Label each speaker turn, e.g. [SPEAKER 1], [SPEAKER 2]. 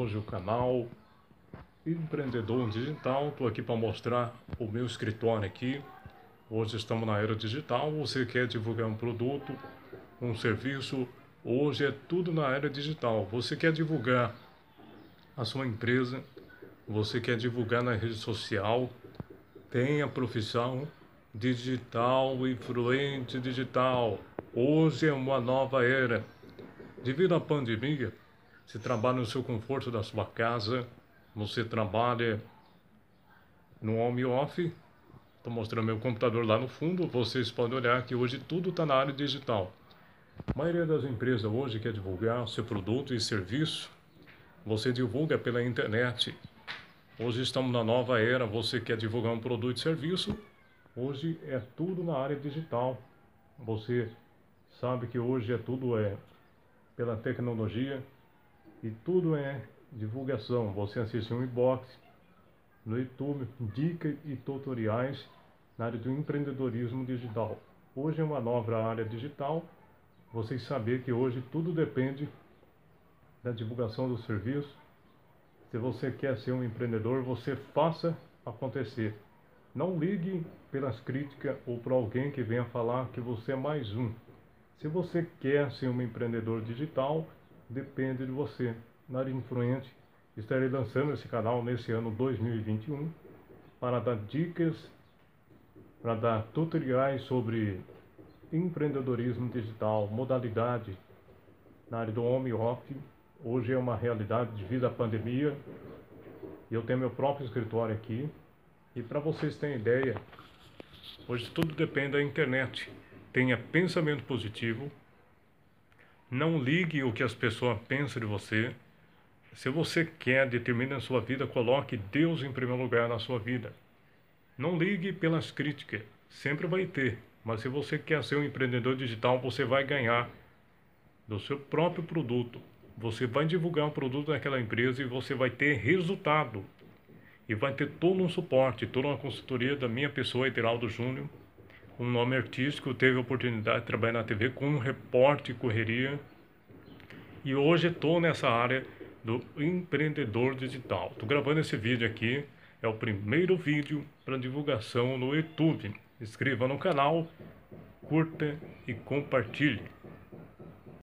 [SPEAKER 1] hoje o canal Empreendedor Digital. Estou aqui para mostrar o meu escritório aqui. Hoje estamos na era digital. Você quer divulgar um produto, um serviço? Hoje é tudo na era digital. Você quer divulgar a sua empresa? Você quer divulgar na rede social? Tem a profissão digital, influente digital. Hoje é uma nova era. Devido à pandemia, você trabalha no seu conforto da sua casa, você trabalha no home office. Estou mostrando meu computador lá no fundo. Vocês podem olhar que hoje tudo está na área digital. A maioria das empresas hoje quer divulgar seu produto e serviço. Você divulga pela internet. Hoje estamos na nova era. Você quer divulgar um produto e serviço. Hoje é tudo na área digital. Você sabe que hoje é tudo é pela tecnologia e tudo é divulgação. Você assiste um inbox no YouTube, dicas e tutoriais na área do empreendedorismo digital. Hoje é uma nova área digital. Vocês saber que hoje tudo depende da divulgação do serviço. Se você quer ser um empreendedor, você faça acontecer. Não ligue pelas críticas ou para alguém que venha falar que você é mais um. Se você quer ser um empreendedor digital, depende de você. Na área influente, estarei lançando esse canal nesse ano 2021 para dar dicas, para dar tutoriais sobre empreendedorismo digital, modalidade na área do home office. Hoje é uma realidade devido à pandemia. Eu tenho meu próprio escritório aqui. E para vocês terem ideia, hoje tudo depende da internet tenha pensamento positivo, não ligue o que as pessoas pensam de você. Se você quer determinar a sua vida, coloque Deus em primeiro lugar na sua vida. Não ligue pelas críticas, sempre vai ter. Mas se você quer ser um empreendedor digital, você vai ganhar do seu próprio produto. Você vai divulgar um produto daquela empresa e você vai ter resultado. E vai ter todo um suporte, toda uma consultoria da minha pessoa, Eteraldo Júnior, um nome artístico, teve a oportunidade de trabalhar na TV com um repórter correria. E hoje estou nessa área do empreendedor digital. Estou gravando esse vídeo aqui, é o primeiro vídeo para divulgação no YouTube. Inscreva no canal, curta e compartilhe.